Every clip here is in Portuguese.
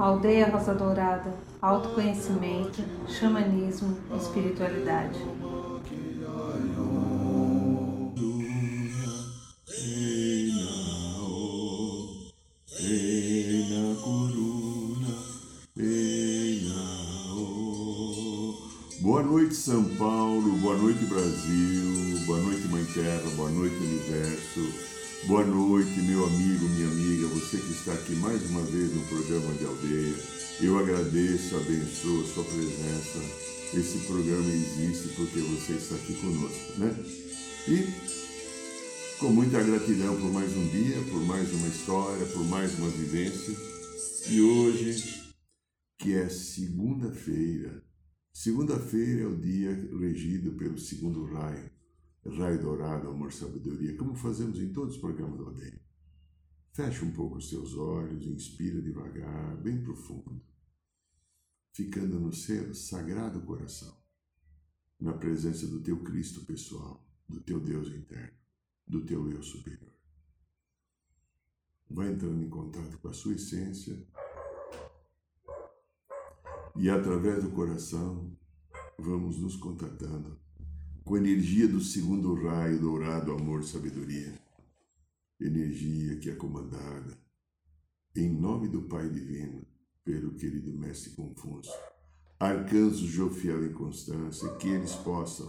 Aldeia Rosa Dourada, autoconhecimento, xamanismo, espiritualidade. Boa noite, São Paulo. Boa noite, Brasil. Boa noite, Mãe Terra. Boa noite, Universo. Boa noite, meu amigo, minha amiga, você que está aqui mais uma vez no programa de aldeia. Eu agradeço, abençoo a sua presença. Esse programa existe porque você está aqui conosco, né? E com muita gratidão por mais um dia, por mais uma história, por mais uma vivência. E hoje, que é segunda-feira, segunda-feira é o dia regido pelo segundo raio raio dourado, amor, sabedoria, como fazemos em todos os programas da aldeia. Feche um pouco os seus olhos, inspira devagar, bem profundo, ficando no seu sagrado coração, na presença do teu Cristo pessoal, do teu Deus interno, do teu eu superior. Vai entrando em contato com a sua essência e através do coração vamos nos contatando com a energia do segundo raio dourado, amor, sabedoria. Energia que é comandada, em nome do Pai Divino, pelo querido Mestre Confúcio, arcanjo Jofiel e Constância, que eles possam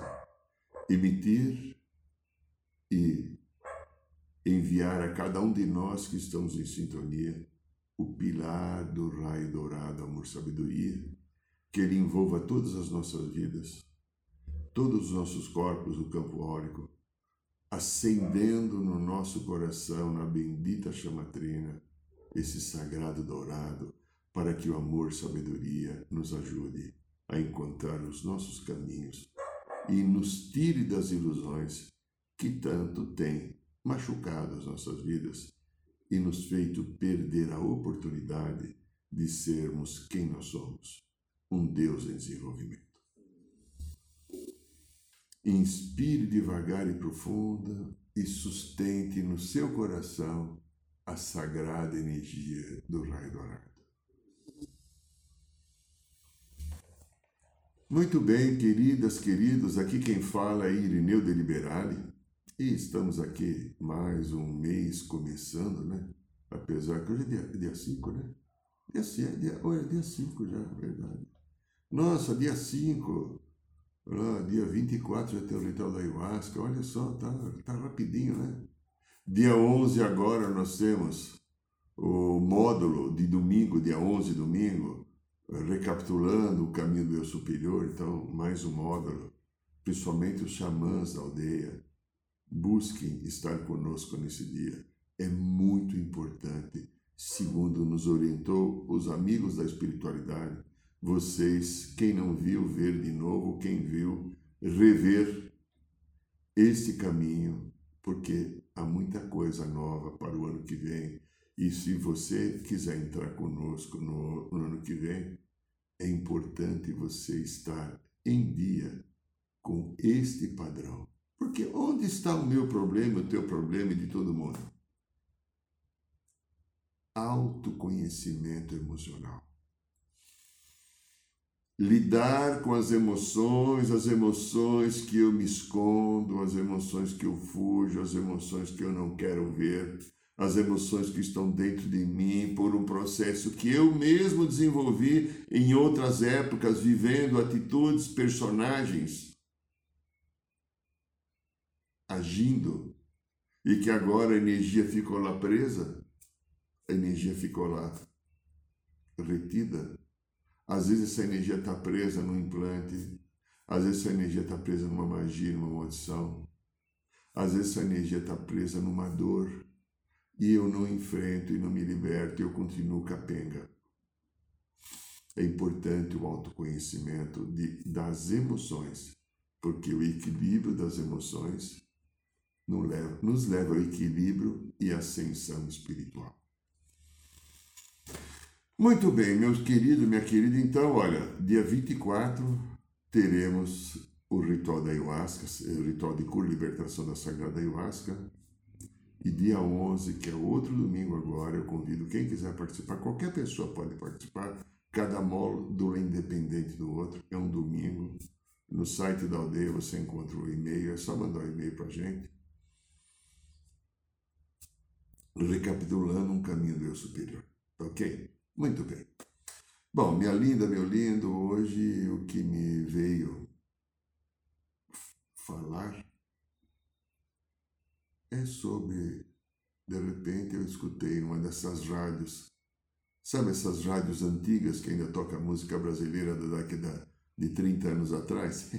emitir e enviar a cada um de nós que estamos em sintonia o pilar do raio dourado, amor, sabedoria, que ele envolva todas as nossas vidas todos os nossos corpos o campo órico, acendendo no nosso coração, na bendita chamatrina, esse sagrado dourado, para que o amor sabedoria nos ajude a encontrar os nossos caminhos e nos tire das ilusões que tanto têm machucado as nossas vidas e nos feito perder a oportunidade de sermos quem nós somos, um Deus em desenvolvimento. Inspire devagar e profunda e sustente no seu coração a sagrada energia do raio dourado. Muito bem, queridas, queridos, aqui quem fala é Irineu de Liberale e estamos aqui mais um mês começando, né? Apesar que hoje é dia 5, né? Dia 5, dia, olha, dia 5 já, verdade. Nossa, dia 5 ah, dia 24 já tem o ritual da ayahuasca. Olha só, tá, tá rapidinho, né? Dia 11 agora nós temos o módulo de domingo, dia 11 domingo, recapitulando o caminho do eu superior. Então, mais um módulo. Principalmente os xamãs da aldeia. Busquem estar conosco nesse dia. É muito importante, segundo nos orientou os amigos da espiritualidade vocês, quem não viu, ver de novo, quem viu, rever este caminho, porque há muita coisa nova para o ano que vem. E se você quiser entrar conosco no, no ano que vem, é importante você estar em dia com este padrão. Porque onde está o meu problema, o teu problema e de todo mundo? Autoconhecimento emocional lidar com as emoções, as emoções que eu me escondo, as emoções que eu fujo, as emoções que eu não quero ver, as emoções que estão dentro de mim por um processo que eu mesmo desenvolvi em outras épocas, vivendo atitudes, personagens, agindo, e que agora a energia ficou lá presa, a energia ficou lá retida às vezes essa energia está presa num implante, às vezes essa energia está presa numa magia, numa maldição, às vezes essa energia está presa numa dor e eu não enfrento e não me liberto, eu continuo capenga. É importante o autoconhecimento de, das emoções, porque o equilíbrio das emoções nos leva, nos leva ao equilíbrio e ascensão espiritual. Muito bem, meus queridos, minha querida, então, olha, dia 24 teremos o ritual da ayahuasca, o ritual de cura e libertação da Sagrada Ayahuasca. E dia 11, que é outro domingo agora, eu convido quem quiser participar, qualquer pessoa pode participar, cada módulo independente do outro, é um domingo. No site da aldeia você encontra o e-mail, é só mandar o um e-mail para a gente. Recapitulando um caminho do eu superior. Ok? Muito bem. Bom, minha linda, meu lindo, hoje o que me veio falar é sobre. De repente eu escutei uma dessas rádios, sabe essas rádios antigas que ainda toca música brasileira da década de 30 anos atrás?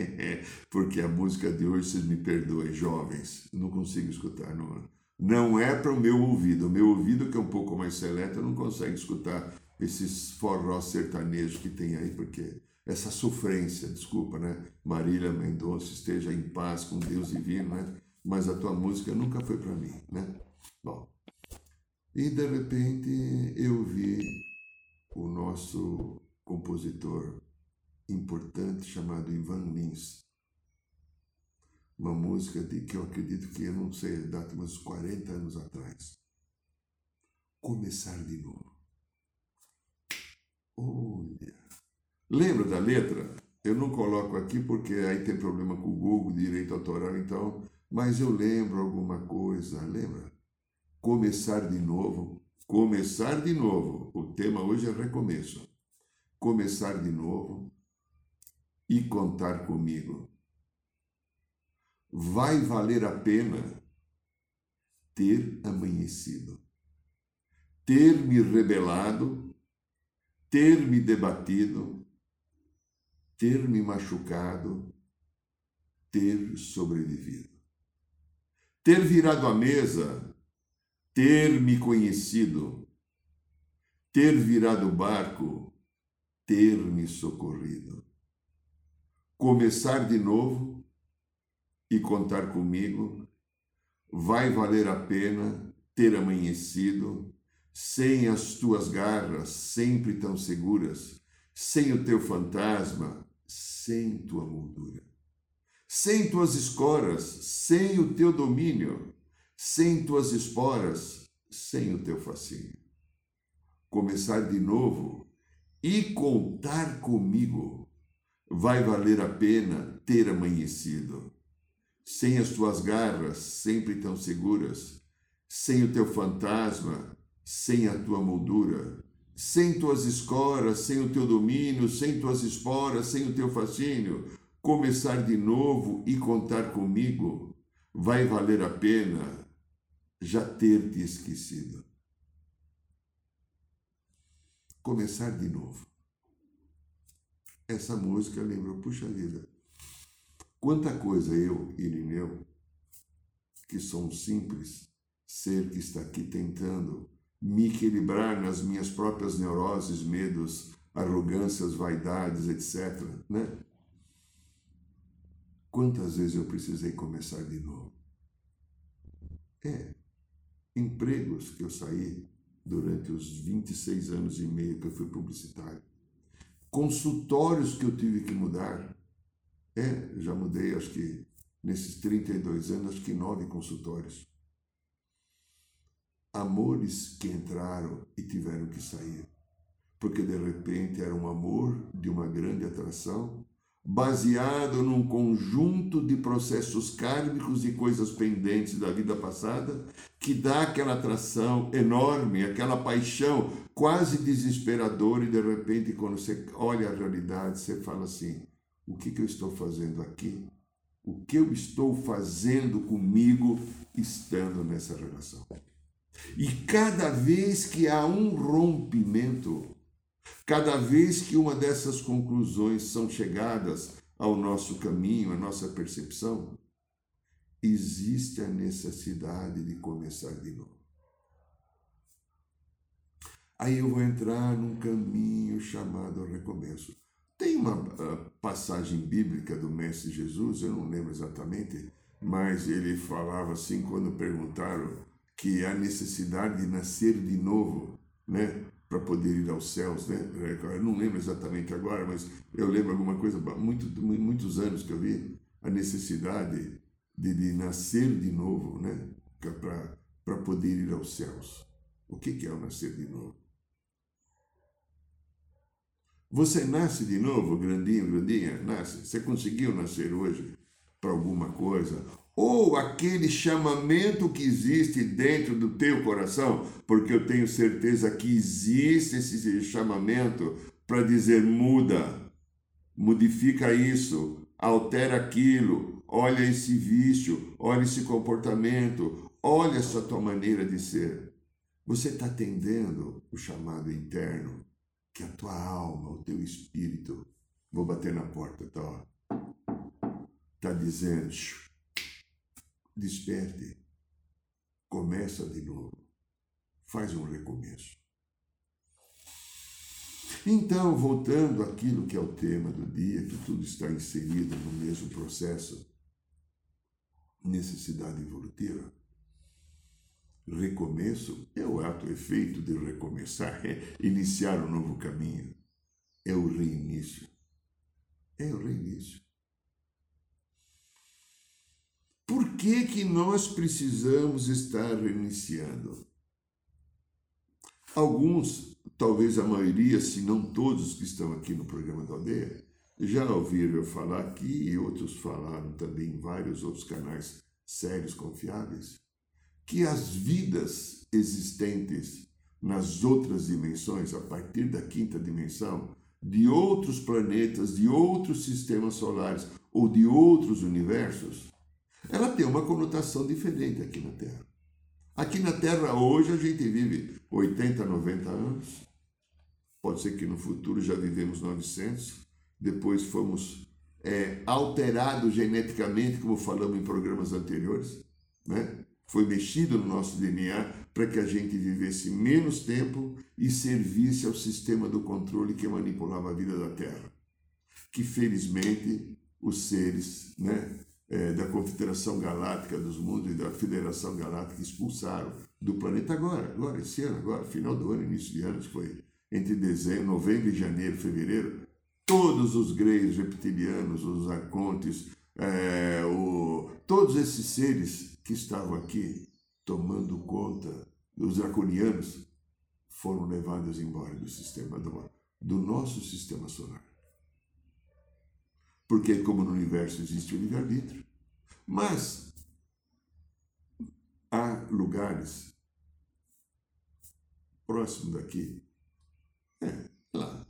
Porque a música de hoje, vocês me perdoem, jovens, não consigo escutar. Não, não é para o meu ouvido. O meu ouvido, que é um pouco mais seleto, não consegue escutar esses forró sertanejos que tem aí, porque essa sofrência, desculpa, né? Marília Mendonça esteja em paz com Deus divino, né? Mas a tua música nunca foi para mim, né? Bom, e de repente eu vi o nosso compositor importante chamado Ivan Lins. Uma música de que eu acredito que eu não sei a data, mas 40 anos atrás. Começar de novo. Olha, Lembra da letra? Eu não coloco aqui porque aí tem problema com o Google, direito autoral, então, mas eu lembro alguma coisa, lembra? Começar de novo, começar de novo. O tema hoje é recomeço. Começar de novo e contar comigo. Vai valer a pena ter amanhecido, ter me rebelado, ter me debatido, ter me machucado, ter sobrevivido. Ter virado a mesa, ter me conhecido, ter virado o barco, ter me socorrido. Começar de novo e contar comigo, vai valer a pena ter amanhecido, sem as tuas garras sempre tão seguras, sem o teu fantasma, sem tua moldura, sem tuas escoras, sem o teu domínio, sem tuas esporas, sem o teu fascínio. Começar de novo e contar comigo vai valer a pena ter amanhecido. Sem as tuas garras sempre tão seguras, sem o teu fantasma, sem a tua moldura, sem tuas escoras, sem o teu domínio, sem tuas esporas, sem o teu fascínio, começar de novo e contar comigo, vai valer a pena já ter te esquecido. Começar de novo. Essa música lembrou, puxa vida, quanta coisa eu, Irineu, que sou um simples ser que está aqui tentando me equilibrar nas minhas próprias neuroses, medos, arrogâncias, vaidades, etc. Né? Quantas vezes eu precisei começar de novo? É, empregos que eu saí durante os 26 anos e meio que eu fui publicitário, consultórios que eu tive que mudar. É, já mudei, acho que nesses 32 anos, acho que nove consultórios amores que entraram e tiveram que sair. Porque de repente era um amor de uma grande atração, baseado num conjunto de processos kármicos e coisas pendentes da vida passada, que dá aquela atração enorme, aquela paixão quase desesperadora, e de repente, quando você olha a realidade, você fala assim: o que, que eu estou fazendo aqui? O que eu estou fazendo comigo estando nessa relação? E cada vez que há um rompimento, cada vez que uma dessas conclusões são chegadas ao nosso caminho, à nossa percepção, existe a necessidade de começar de novo. Aí eu vou entrar num caminho chamado recomeço. Tem uma uh, passagem bíblica do Mestre Jesus, eu não lembro exatamente, mas ele falava assim quando perguntaram que a necessidade de nascer de novo, né? Para poder ir aos céus, né? Eu não lembro exatamente agora, mas eu lembro alguma coisa, muito, muitos anos que eu vi a necessidade de, de nascer de novo, né? para poder ir aos céus. O que é o nascer de novo? Você nasce de novo, grandinho, grandinha, nasce. Você conseguiu nascer hoje para alguma coisa? Ou aquele chamamento que existe dentro do teu coração, porque eu tenho certeza que existe esse chamamento para dizer muda, modifica isso, altera aquilo, olha esse vício, olha esse comportamento, olha essa tua maneira de ser. Você está atendendo o chamado interno que a tua alma, o teu espírito, vou bater na porta, tá? Está dizendo, desperte, começa de novo, faz um recomeço. Então, voltando àquilo que é o tema do dia, que tudo está inserido no mesmo processo, necessidade evolutiva, recomeço é o ato efeito de recomeçar, é iniciar um novo caminho. É o reinício. É o reinício. Por que, que nós precisamos estar reiniciando? Alguns, talvez a maioria, se não todos que estão aqui no programa da aldeia, já ouviram eu falar aqui e outros falaram também em vários outros canais sérios, confiáveis que as vidas existentes nas outras dimensões, a partir da quinta dimensão, de outros planetas, de outros sistemas solares ou de outros universos, ela tem uma conotação diferente aqui na Terra. Aqui na Terra, hoje, a gente vive 80, 90 anos. Pode ser que no futuro já vivemos 900. Depois fomos é, alterados geneticamente, como falamos em programas anteriores. Né? Foi mexido no nosso DNA para que a gente vivesse menos tempo e servisse ao sistema do controle que manipulava a vida da Terra. Que felizmente os seres né, é, da Confederação Galáctica dos Mundos e da Federação Galáctica expulsaram do planeta agora, agora, esse ano, agora, final do ano, início de ano, foi entre dezembro, novembro e janeiro, fevereiro, todos os greios reptilianos, os arcontes, é, todos esses seres que estavam aqui tomando conta dos draconianos foram levados embora do sistema do, do nosso sistema solar. Porque como no universo existe o livre-arbítrio, mas há lugares próximo daqui, é, lá,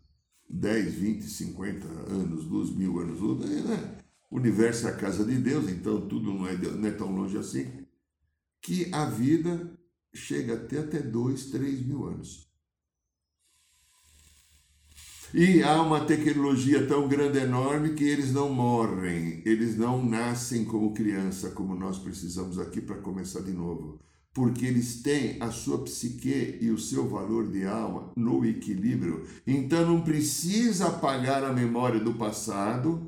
10, 20, 50 anos, luz, mil anos luz, né? O universo é a casa de Deus, então tudo não é, não é tão longe assim, que a vida chega até até dois, três mil anos. E há uma tecnologia tão grande, enorme, que eles não morrem, eles não nascem como criança, como nós precisamos aqui para começar de novo. Porque eles têm a sua psique e o seu valor de alma no equilíbrio. Então não precisa apagar a memória do passado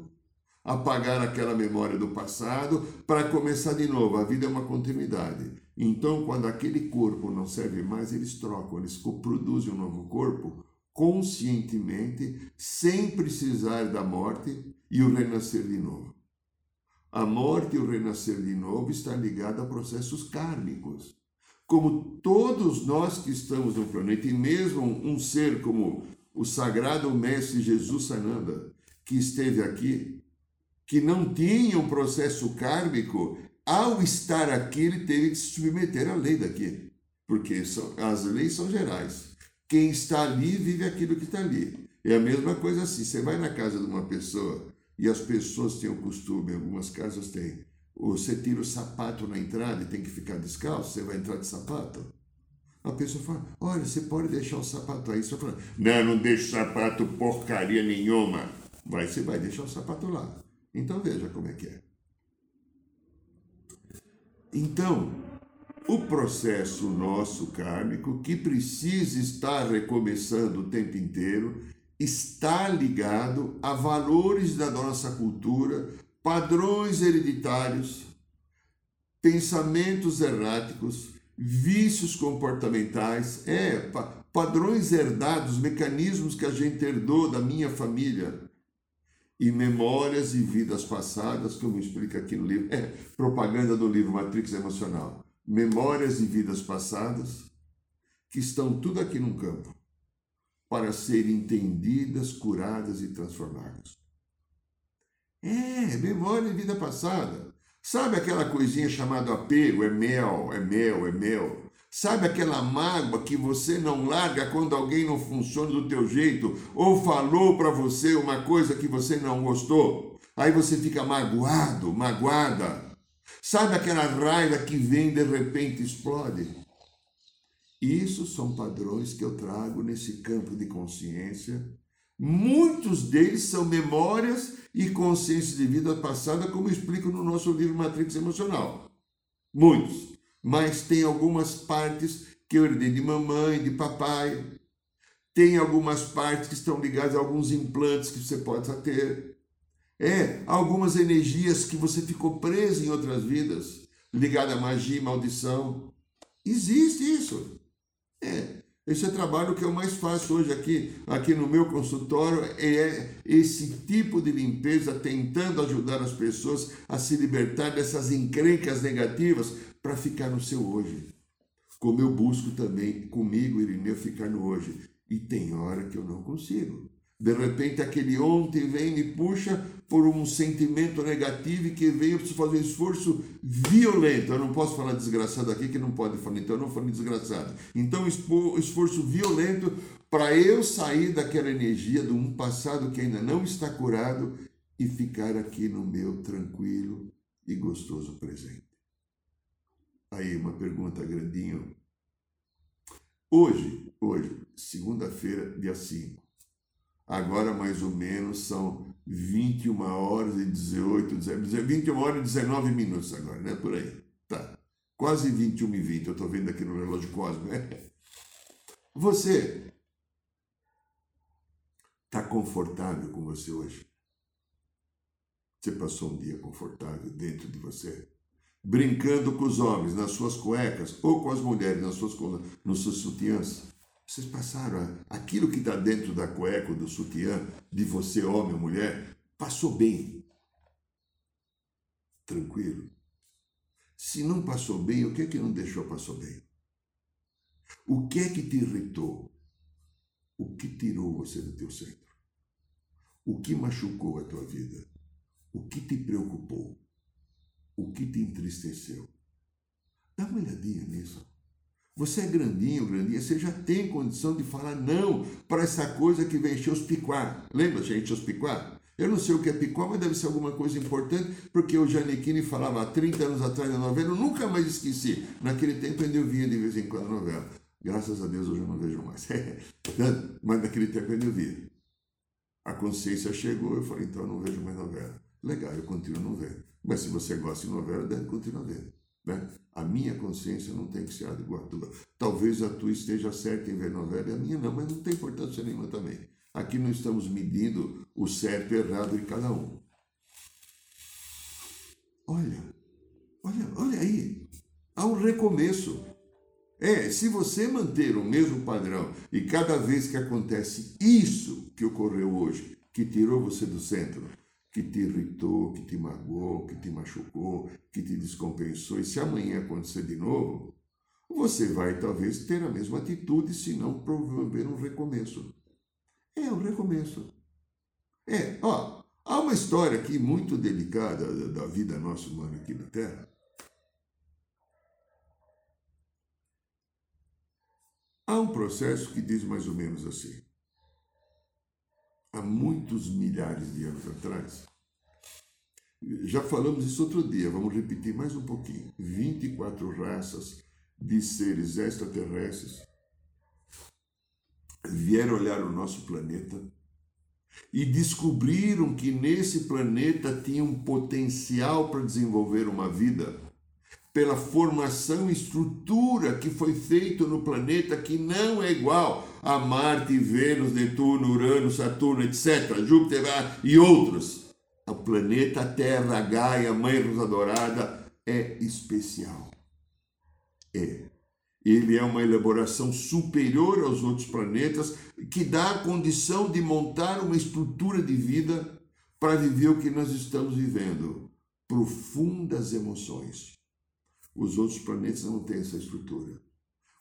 apagar aquela memória do passado para começar de novo. A vida é uma continuidade. Então, quando aquele corpo não serve mais, eles trocam, eles produzem um novo corpo conscientemente, sem precisar da morte e o renascer de novo. A morte e o renascer de novo está ligado a processos kármicos. Como todos nós que estamos no planeta, e mesmo um ser como o sagrado mestre Jesus Sananda, que esteve aqui que não tinha um processo kármico, ao estar aqui, ele teve que se submeter à lei daqui. Porque são, as leis são gerais. Quem está ali vive aquilo que está ali. É a mesma coisa assim. Você vai na casa de uma pessoa e as pessoas têm o costume, algumas casas têm. Você tira o sapato na entrada e tem que ficar descalço, você vai entrar de sapato. A pessoa fala: Olha, você pode deixar o sapato aí. Você fala: Não, não deixo sapato porcaria nenhuma. Vai, você vai deixar o sapato lá. Então veja como é que é. Então, o processo nosso kármico, que precisa estar recomeçando o tempo inteiro, está ligado a valores da nossa cultura, padrões hereditários, pensamentos erráticos, vícios comportamentais, é, padrões herdados, mecanismos que a gente herdou da minha família, e memórias e vidas passadas, como explica aqui no livro, é propaganda do livro Matrix Emocional. memórias de vidas passadas, que estão tudo aqui num campo, para serem entendidas, curadas e transformadas. É, memória de vida passada. Sabe aquela coisinha chamada apego? É mel, é mel, é mel. Sabe aquela mágoa que você não larga quando alguém não funciona do teu jeito ou falou para você uma coisa que você não gostou? Aí você fica magoado, magoada. Sabe aquela raiva que vem e de repente explode? Isso são padrões que eu trago nesse campo de consciência. Muitos deles são memórias e consciência de vida passada, como explico no nosso livro Matrix Emocional. Muitos. Mas tem algumas partes que eu herdei de mamãe, de papai. Tem algumas partes que estão ligadas a alguns implantes que você pode ter. É, algumas energias que você ficou preso em outras vidas, ligada a magia maldição. Existe isso. É, esse é trabalho que eu mais faço hoje aqui, aqui no meu consultório, é esse tipo de limpeza, tentando ajudar as pessoas a se libertar dessas encrencas negativas para ficar no seu hoje. Como eu busco também comigo, Irineu, ficar no hoje. E tem hora que eu não consigo. De repente, aquele ontem vem e me puxa por um sentimento negativo e que vem, eu preciso fazer um esforço violento. Eu não posso falar desgraçado aqui, que não pode falar, então eu não falo desgraçado. Então, esforço violento para eu sair daquela energia de um passado que ainda não está curado e ficar aqui no meu tranquilo e gostoso presente. Aí, uma pergunta grandinho. Hoje, hoje, segunda-feira, dia 5 Agora, mais ou menos, são 21 horas e 18, 21 horas e 19 minutos agora, né? Por aí. Tá. Quase 21 e 20, eu estou vendo aqui no relógio cósmico. Né? Você está confortável com você hoje? Você passou um dia confortável dentro de você? Brincando com os homens nas suas cuecas ou com as mulheres nas suas, nos seus sutiãs? Vocês passaram aquilo que está dentro da cueca, do sutiã, de você, homem ou mulher, passou bem. Tranquilo. Se não passou bem, o que é que não deixou passou bem? O que é que te irritou? O que tirou você do teu centro? O que machucou a tua vida? O que te preocupou? O que te entristeceu? Dá uma olhadinha nisso. Você é grandinho, grandinha, você já tem condição de falar não para essa coisa que vem encher os picuá. Lembra, gente, os picuá? Eu não sei o que é picuá, mas deve ser alguma coisa importante, porque o Janequine falava há 30 anos atrás na novela, eu nunca mais esqueci. Naquele tempo ainda eu via de vez em quando a novela. Graças a Deus hoje eu não vejo mais. mas naquele tempo ainda eu via. A consciência chegou, eu falei, então eu não vejo mais novela. Legal, eu continuo não vendo. Mas se você gosta de novela, deve continuar vendo. Né? A minha consciência não tem que ser a tua. Talvez a tua esteja certa em ver novela e a minha não, mas não tem importância nenhuma também. Aqui não estamos medindo o certo e errado de cada um. Olha, olha, olha aí. Há um recomeço. É, se você manter o mesmo padrão e cada vez que acontece isso que ocorreu hoje, que tirou você do centro, que te irritou, que te magoou, que te machucou, que te descompensou, e se amanhã acontecer de novo, você vai talvez ter a mesma atitude, se não promover um recomeço. É um recomeço. É, ó, há uma história aqui muito delicada da vida nossa humana aqui na Terra. Há um processo que diz mais ou menos assim há muitos milhares de anos atrás. Já falamos isso outro dia, vamos repetir mais um pouquinho. 24 raças de seres extraterrestres vieram olhar o nosso planeta e descobriram que nesse planeta tinha um potencial para desenvolver uma vida pela formação e estrutura que foi feito no planeta que não é igual a Marte, Vênus, Netuno, Urano, Saturno, etc., Júpiter e outros. O planeta Terra, a Gaia, Mãe Rosa Dourada, é especial. É. Ele é uma elaboração superior aos outros planetas que dá a condição de montar uma estrutura de vida para viver o que nós estamos vivendo. Profundas emoções Os outros planetas não têm essa estrutura.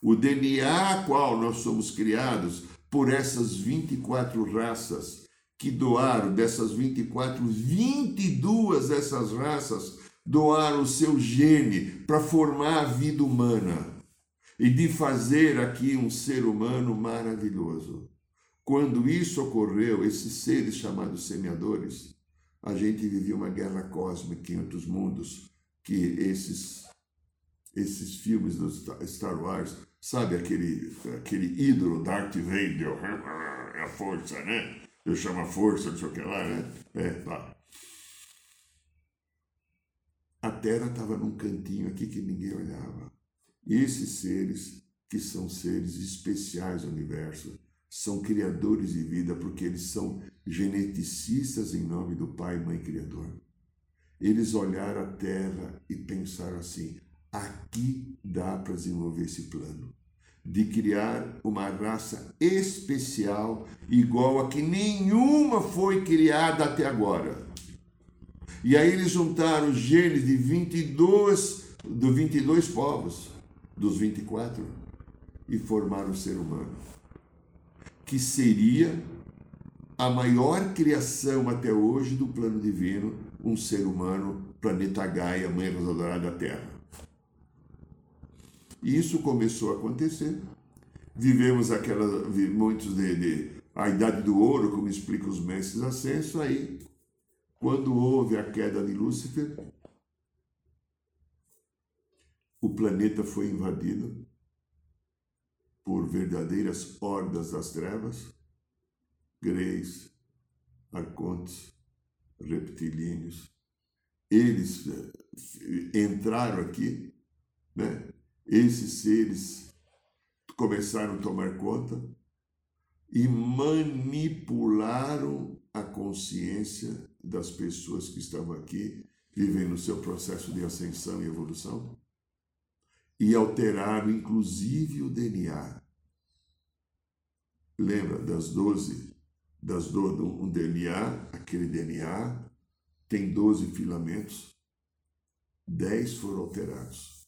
O DNA qual nós somos criados por essas 24 raças que doaram, dessas 24, 22 dessas raças doaram o seu gene para formar a vida humana e de fazer aqui um ser humano maravilhoso. Quando isso ocorreu, esses seres chamados semeadores, a gente vivia uma guerra cósmica em outros mundos, que esses esses filmes do Star Wars, sabe aquele aquele ídolo Darth Vader, é a força, né? Eu chamo a força, não sei o que lá, né? É, tá. A Terra estava num cantinho aqui que ninguém olhava. Esses seres, que são seres especiais do universo, são criadores de vida porque eles são geneticistas em nome do Pai e Mãe Criador. Eles olharam a Terra e pensaram assim: aqui dá para desenvolver esse plano de criar uma raça especial igual a que nenhuma foi criada até agora. E aí eles juntaram os genes de 22 dos 22 povos, dos 24 e formaram o ser humano, que seria a maior criação até hoje do plano divino, um ser humano, planeta Gaia, mãe da Terra. E isso começou a acontecer. Vivemos aquela, muitos de, de a idade do ouro, como explica os mestres ascenso, aí, quando houve a queda de Lúcifer, o planeta foi invadido por verdadeiras hordas das trevas, greys, arcontes, reptilíneos. Eles eh, entraram aqui, né? Esses seres começaram a tomar conta e manipularam a consciência das pessoas que estavam aqui vivendo o seu processo de ascensão e evolução e alteraram inclusive o DNA. Lembra das 12, das do, um DNA, aquele DNA tem 12 filamentos, 10 foram alterados.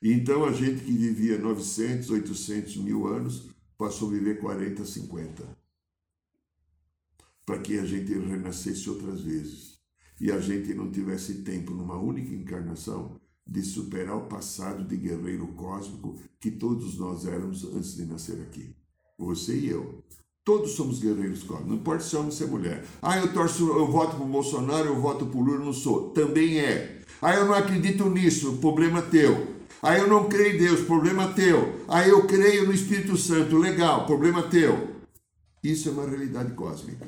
Então a gente que vivia 900, 800 mil anos passou a viver 40, 50. Para que a gente renascesse outras vezes. E a gente não tivesse tempo, numa única encarnação, de superar o passado de guerreiro cósmico que todos nós éramos antes de nascer aqui. Você e eu. Todos somos guerreiros cósmicos, não importa se é homem ou se é mulher. Ah, eu torço, eu voto para o Bolsonaro, eu voto para o Lula, não sou. Também é. Ah, eu não acredito nisso, problema teu. Aí eu não creio em Deus, problema teu. Aí eu creio no Espírito Santo, legal, problema teu. Isso é uma realidade cósmica.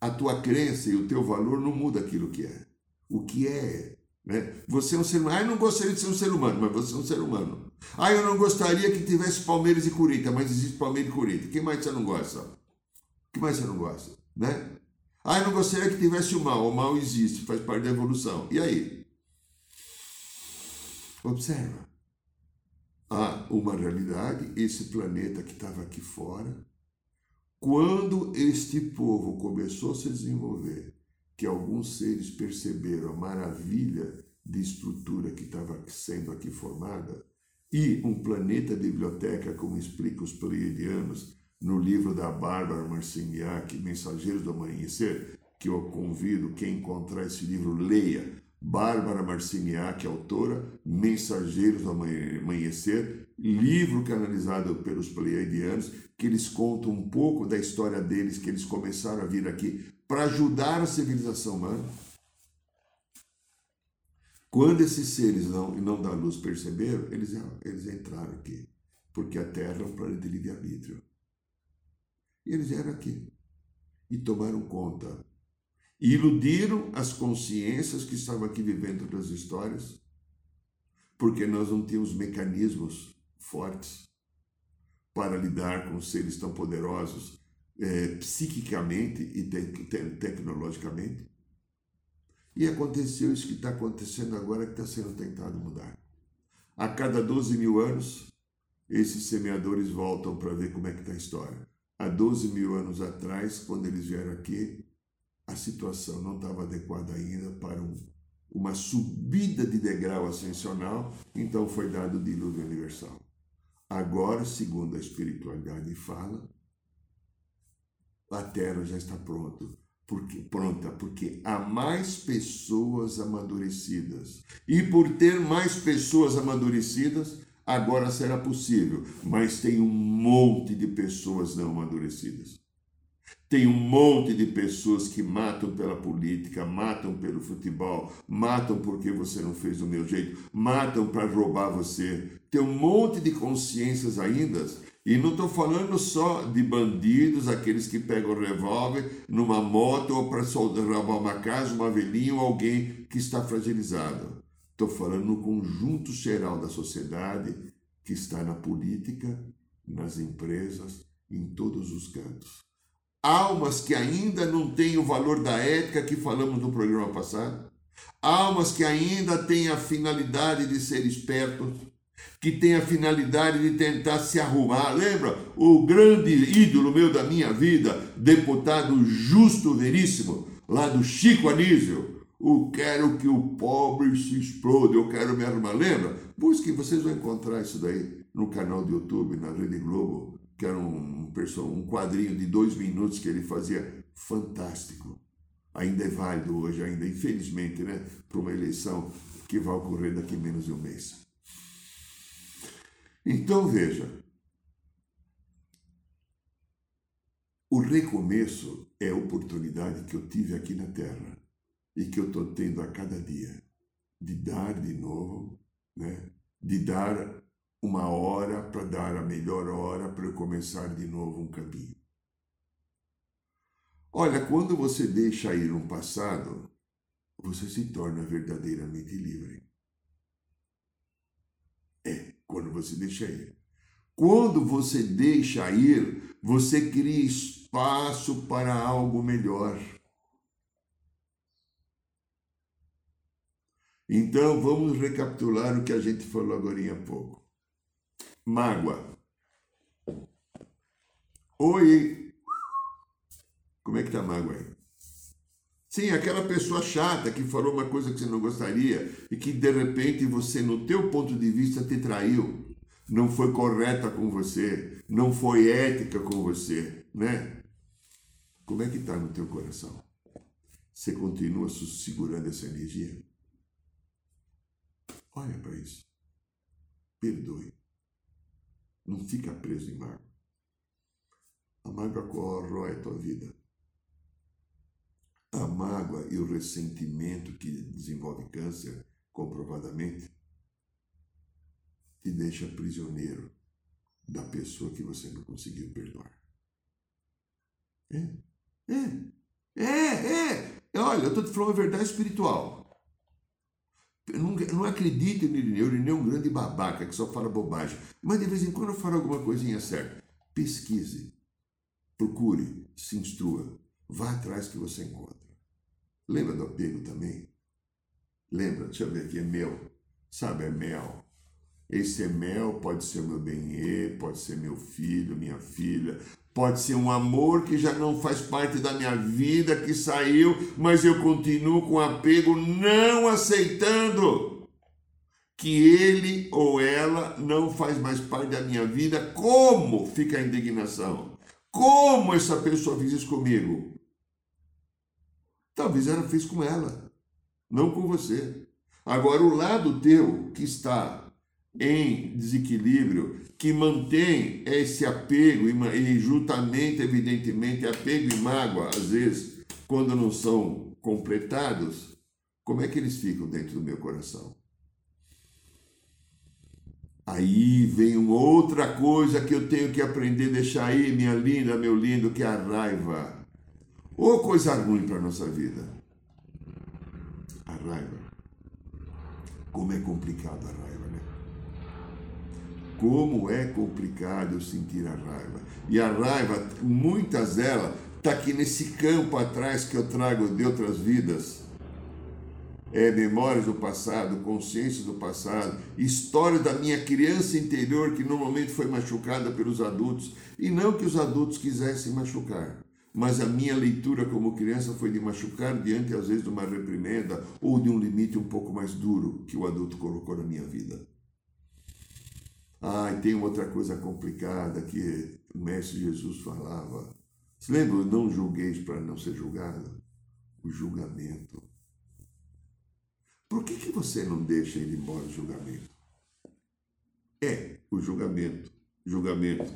A tua crença e o teu valor não muda aquilo que é. O que é, né? Você é um ser humano. Ah, eu não gostaria de ser um ser humano, mas você é um ser humano. Ah, eu não gostaria que tivesse Palmeiras e Corinthians, mas existe Palmeiras e Corinthians. Quem mais você não gosta? O que mais você não gosta, né? Ah, eu não gostaria que tivesse o mal. O mal existe, faz parte da evolução. E aí? Observa. Há uma realidade, esse planeta que estava aqui fora. Quando este povo começou a se desenvolver, que alguns seres perceberam a maravilha de estrutura que estava sendo aqui formada, e um planeta biblioteca, como explica os pleiadianos no livro da Bárbara Marciniak, Mensageiros do Amanhecer, que eu convido quem encontrar esse livro leia, Bárbara Marciniak, autora, Mensageiros do Amanhecer, livro canalizado pelos pleiadianos, que eles contam um pouco da história deles, que eles começaram a vir aqui para ajudar a civilização humana. Quando esses seres não, não da luz perceberam, eles, eles entraram aqui, porque a Terra é um planeta de livre-arbítrio. E eles vieram aqui e tomaram conta e iludiram as consciências que estavam aqui vivendo das histórias, porque nós não tínhamos mecanismos fortes para lidar com seres tão poderosos é, psiquicamente e te te tecnologicamente. E aconteceu isso que está acontecendo agora, que está sendo tentado mudar. A cada 12 mil anos, esses semeadores voltam para ver como é que está a história. Há 12 mil anos atrás, quando eles vieram aqui, a situação não estava adequada ainda para um, uma subida de degrau ascensional, então foi dado o dilúvio universal. Agora, segundo a espiritualidade fala, a Terra já está pronta, porque, pronta, porque há mais pessoas amadurecidas. E por ter mais pessoas amadurecidas, agora será possível, mas tem um monte de pessoas não amadurecidas. Tem um monte de pessoas que matam pela política, matam pelo futebol, matam porque você não fez do meu jeito, matam para roubar você. Tem um monte de consciências ainda. E não estou falando só de bandidos, aqueles que pegam revólver numa moto ou para roubar uma casa, uma velhinha ou alguém que está fragilizado. Estou falando no conjunto geral da sociedade que está na política, nas empresas, em todos os cantos almas que ainda não têm o valor da ética que falamos no programa passado, almas que ainda têm a finalidade de ser espertos, que têm a finalidade de tentar se arrumar. Lembra o grande ídolo meu da minha vida, deputado Justo Veríssimo, lá do Chico Anísio? Eu quero que o pobre se exploda, eu quero me arrumar. Lembra? Busquem, vocês vão encontrar isso daí no canal do YouTube, na Rede Globo que era um, um quadrinho de dois minutos que ele fazia fantástico. Ainda é válido hoje, ainda, infelizmente, né, para uma eleição que vai ocorrer daqui menos de um mês. Então veja, o recomeço é a oportunidade que eu tive aqui na Terra e que eu estou tendo a cada dia de dar de novo, né? de dar uma hora para dar a melhor hora para eu começar de novo um caminho. Olha, quando você deixa ir um passado, você se torna verdadeiramente livre. É, quando você deixa ir. Quando você deixa ir, você cria espaço para algo melhor. Então vamos recapitular o que a gente falou agora há pouco mágoa. Oi. Como é que tá a mágoa aí? Sim, aquela pessoa chata que falou uma coisa que você não gostaria e que de repente você, no teu ponto de vista, te traiu, não foi correta com você, não foi ética com você, né? Como é que está no teu coração? Você continua segurando essa energia? Olha para isso. Perdoe. Não fica preso em mágoa. A mágoa corrói a tua vida. A mágoa e o ressentimento que desenvolve câncer, comprovadamente, te deixa prisioneiro da pessoa que você não conseguiu perdoar. É, é, é, é. Olha, eu estou te falando a verdade espiritual. Eu não, não acredito em Irineu. Irineu é um grande babaca que só fala bobagem. Mas de vez em quando fala alguma coisinha certa. Pesquise, procure, se instrua. Vá atrás que você encontra. Lembra do apego também? Lembra? Deixa eu ver aqui, é mel. Sabe, é mel. Esse é mel, pode ser meu bem pode ser meu filho, minha filha, Pode ser um amor que já não faz parte da minha vida, que saiu, mas eu continuo com apego, não aceitando que ele ou ela não faz mais parte da minha vida. Como fica a indignação? Como essa pessoa fez isso comigo? Talvez ela fez com ela, não com você. Agora, o lado teu que está em desequilíbrio, que mantém esse apego e, juntamente, evidentemente, apego e mágoa, às vezes, quando não são completados, como é que eles ficam dentro do meu coração? Aí vem uma outra coisa que eu tenho que aprender deixar aí, minha linda, meu lindo, que é a raiva. Ou coisa ruim para a nossa vida. A raiva. Como é complicado a raiva. Como é complicado sentir a raiva. E a raiva, muitas delas, está aqui nesse campo atrás que eu trago de outras vidas. É memórias do passado, consciência do passado, história da minha criança interior que normalmente foi machucada pelos adultos, e não que os adultos quisessem machucar, mas a minha leitura como criança foi de machucar diante, às vezes, de uma reprimenda ou de um limite um pouco mais duro que o adulto colocou na minha vida. Ah, e tem outra coisa complicada que o Mestre Jesus falava. Se lembra? Não julgueis para não ser julgado. O julgamento. Por que, que você não deixa ir embora o julgamento? É, o julgamento. Julgamento.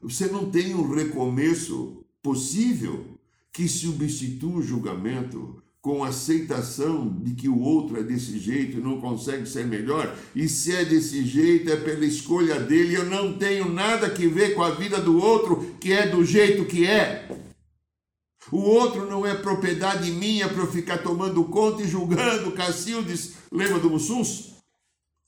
Você não tem um recomeço possível que substitua o julgamento com aceitação de que o outro é desse jeito e não consegue ser melhor, e se é desse jeito é pela escolha dele, eu não tenho nada que ver com a vida do outro que é do jeito que é. O outro não é propriedade minha para eu ficar tomando conta e julgando Cacildes. Lembra do Mussuns?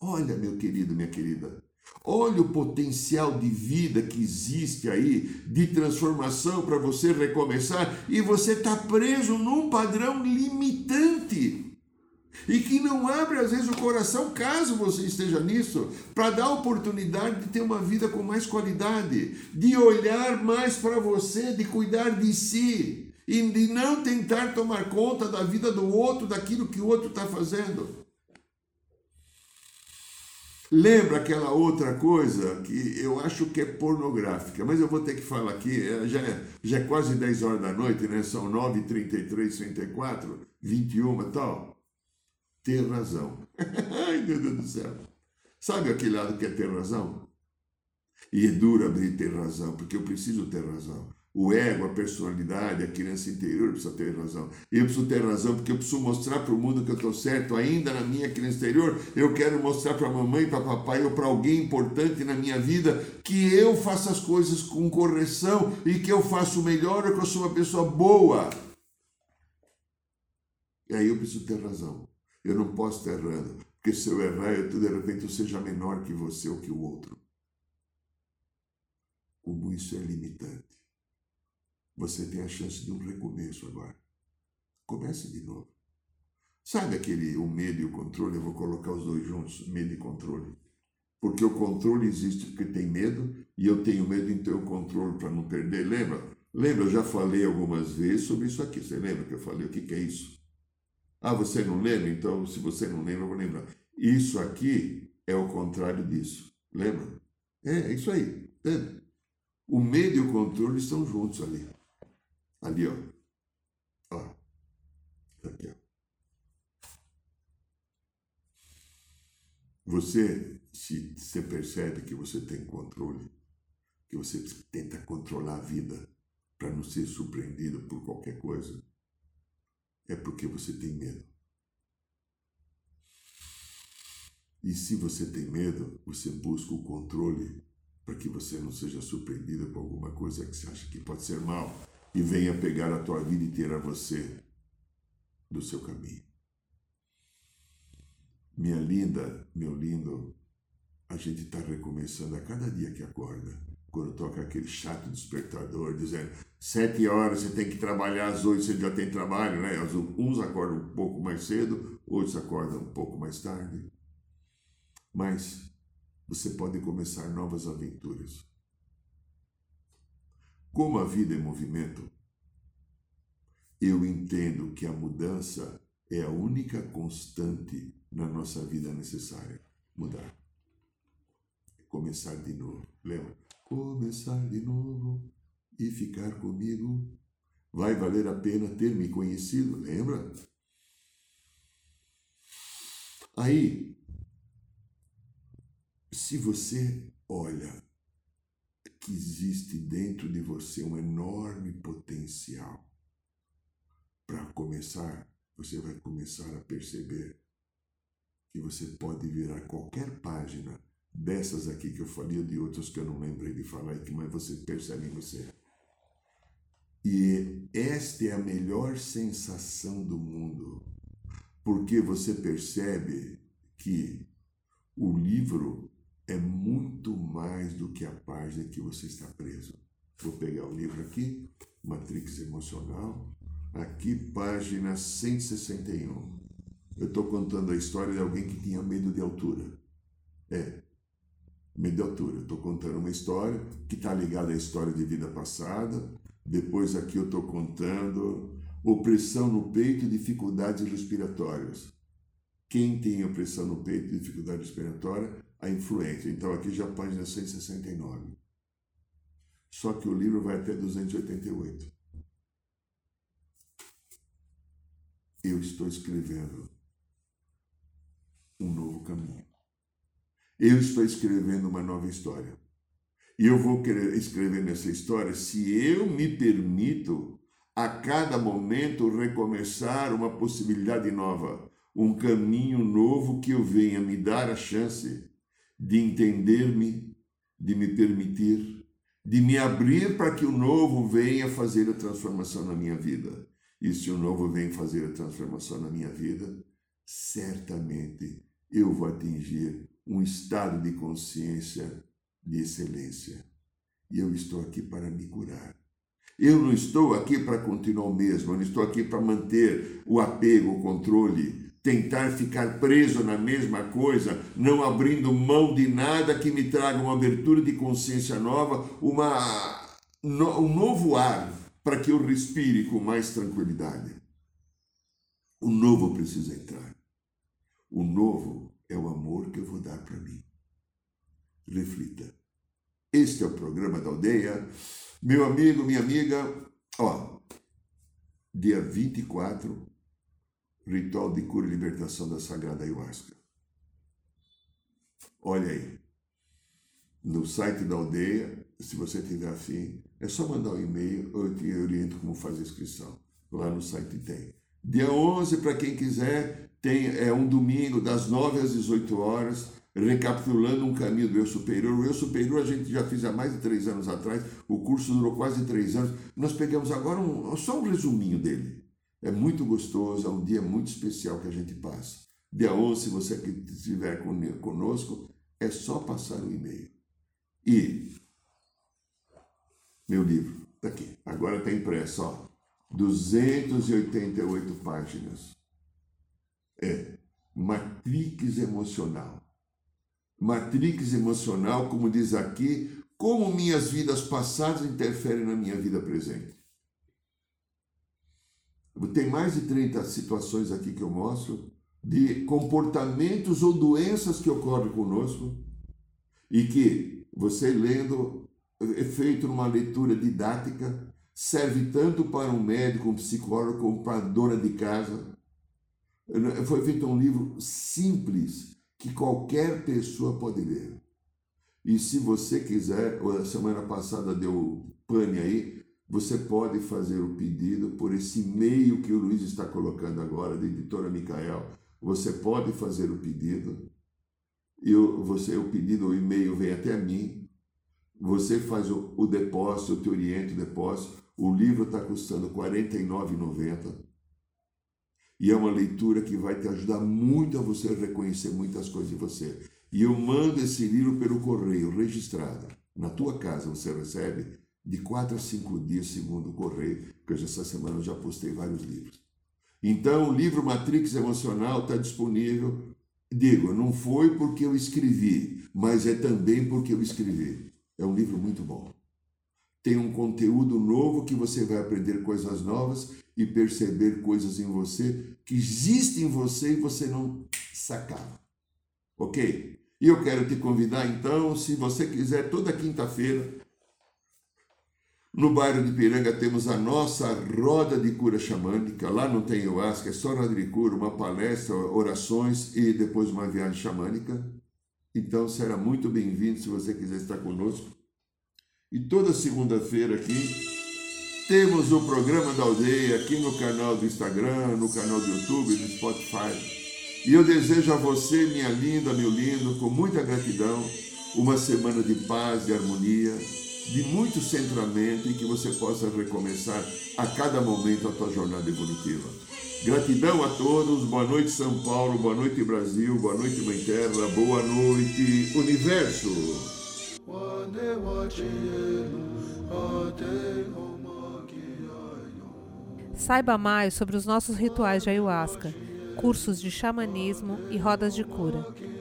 Olha, meu querido, minha querida, Olha o potencial de vida que existe aí, de transformação para você recomeçar, e você está preso num padrão limitante. E que não abre, às vezes, o coração, caso você esteja nisso, para dar oportunidade de ter uma vida com mais qualidade, de olhar mais para você, de cuidar de si, e de não tentar tomar conta da vida do outro, daquilo que o outro está fazendo. Lembra aquela outra coisa que eu acho que é pornográfica, mas eu vou ter que falar aqui, é, já é, já é quase 10 horas da noite, né? São 9, 33, 34, 21 e tal. Ter razão. Ai, meu Deus do céu. Sabe aquele lado que é ter razão? E é duro abrir ter razão, porque eu preciso ter razão o ego, a personalidade, a criança interior precisa ter razão. Eu preciso ter razão porque eu preciso mostrar para o mundo que eu estou certo ainda na minha criança interior. Eu quero mostrar para a mamãe, para papai ou para alguém importante na minha vida que eu faço as coisas com correção e que eu faço melhor ou que eu sou uma pessoa boa. E aí eu preciso ter razão. Eu não posso estar errando. Porque se eu errar, eu de repente eu seja menor que você ou que o outro. Como isso é limitante você tem a chance de um recomeço agora. Comece de novo. Sabe aquele o medo e o controle? Eu vou colocar os dois juntos, medo e controle. Porque o controle existe porque tem medo e eu tenho medo em ter o controle para não perder. Lembra? Lembra, eu já falei algumas vezes sobre isso aqui. Você lembra que eu falei? O que, que é isso? Ah, você não lembra? Então, se você não lembra, eu vou lembrar. Isso aqui é o contrário disso. Lembra? É, é isso aí. Entende? O medo e o controle estão juntos ali. Ali, ó. Ó. Aqui, ó. Você, se você percebe que você tem controle, que você tenta controlar a vida para não ser surpreendido por qualquer coisa, é porque você tem medo. E se você tem medo, você busca o controle para que você não seja surpreendido com alguma coisa que você acha que pode ser mal e venha pegar a tua vida e tirar você do seu caminho. Minha linda, meu lindo, a gente está recomeçando a cada dia que acorda. Quando toca aquele chato despertador dizendo sete horas você tem que trabalhar, às oito você já tem trabalho, né? Uns acordam um pouco mais cedo, outros acordam um pouco mais tarde. Mas você pode começar novas aventuras. Como a vida é movimento, eu entendo que a mudança é a única constante na nossa vida necessária. Mudar. Começar de novo. Lembra? Começar de novo e ficar comigo. Vai valer a pena ter me conhecido, lembra? Aí, se você olha que existe dentro de você um enorme potencial. Para começar, você vai começar a perceber que você pode virar qualquer página dessas aqui que eu falei de outras que eu não lembrei de falar mas você percebe em você. E esta é a melhor sensação do mundo, porque você percebe que o livro é muito mais do que a página que você está preso. Vou pegar o livro aqui, Matrix Emocional, aqui, página 161. Eu estou contando a história de alguém que tinha medo de altura. É, medo de altura. Estou contando uma história que está ligada à história de vida passada, Depois aqui eu estou contando opressão no peito e dificuldades respiratórias. Quem tem opressão no peito e dificuldade respiratória? A influência. Então aqui já página 169. Só que o livro vai até 288. Eu estou escrevendo um novo caminho. Eu estou escrevendo uma nova história. E eu vou escrever nessa história se eu me permito a cada momento recomeçar uma possibilidade nova, um caminho novo que eu venha me dar a chance de entender-me, de me permitir, de me abrir para que o novo venha fazer a transformação na minha vida. E se o novo vem fazer a transformação na minha vida, certamente eu vou atingir um estado de consciência de excelência. E eu estou aqui para me curar. Eu não estou aqui para continuar o mesmo, eu não estou aqui para manter o apego, o controle, tentar ficar preso na mesma coisa, não abrindo mão de nada que me traga uma abertura de consciência nova, uma, um novo ar para que eu respire com mais tranquilidade. O novo precisa entrar. O novo é o amor que eu vou dar para mim. Reflita. Este é o programa da aldeia. Meu amigo, minha amiga, ó, dia 24, ritual de cura e libertação da Sagrada Ayahuasca. Olha aí, no site da aldeia, se você tiver afim, é só mandar um e-mail, eu te oriento como fazer a inscrição. Lá no site tem. Dia 11, para quem quiser, tem, é um domingo, das 9 às 18 horas, recapitulando um caminho do eu superior. O eu superior a gente já fez há mais de três anos atrás, o curso durou quase três anos. Nós pegamos agora um, só um resuminho dele. É muito gostoso, é um dia muito especial que a gente passa. Dia 11, se você estiver conosco, é só passar o e-mail. E meu livro, está aqui, agora está impresso, ó, 288 páginas. É Matrix Emocional matrix emocional, como diz aqui, como minhas vidas passadas interferem na minha vida presente. Tem mais de 30 situações aqui que eu mostro de comportamentos ou doenças que ocorrem conosco e que você lendo, é feito numa leitura didática, serve tanto para um médico, um psicólogo, como para a dona de casa. Foi feito um livro simples, que qualquer pessoa pode ler. E se você quiser, a semana passada deu pane aí, você pode fazer o pedido por esse e-mail que o Luiz está colocando agora, da editora Micael. Você pode fazer o pedido. E você, o pedido, o e-mail vem até mim. Você faz o, o depósito, eu te oriento o depósito. O livro está custando R$ 49,90. E é uma leitura que vai te ajudar muito a você reconhecer muitas coisas de você. E eu mando esse livro pelo correio registrado. Na tua casa você recebe de quatro a cinco dias, segundo o correio, porque essa semana eu já postei vários livros. Então, o livro Matrix Emocional está disponível. Digo, não foi porque eu escrevi, mas é também porque eu escrevi. É um livro muito bom. Tem um conteúdo novo que você vai aprender coisas novas e perceber coisas em você que existem em você e você não sacava. Ok? E eu quero te convidar então, se você quiser, toda quinta-feira, no bairro de Piranga temos a nossa roda de cura xamânica. Lá não tem ayahuasca, é só roda de cura, uma palestra, orações e depois uma viagem xamânica. Então será muito bem-vindo se você quiser estar conosco. E toda segunda-feira aqui temos o programa da aldeia aqui no canal do Instagram, no canal do YouTube, no Spotify. E eu desejo a você, minha linda, meu lindo, com muita gratidão, uma semana de paz, de harmonia, de muito centramento e que você possa recomeçar a cada momento a tua jornada evolutiva. Gratidão a todos, boa noite São Paulo, boa noite Brasil, boa noite Mãe Terra, boa noite Universo. Saiba mais sobre os nossos rituais de ayahuasca, cursos de xamanismo e rodas de cura.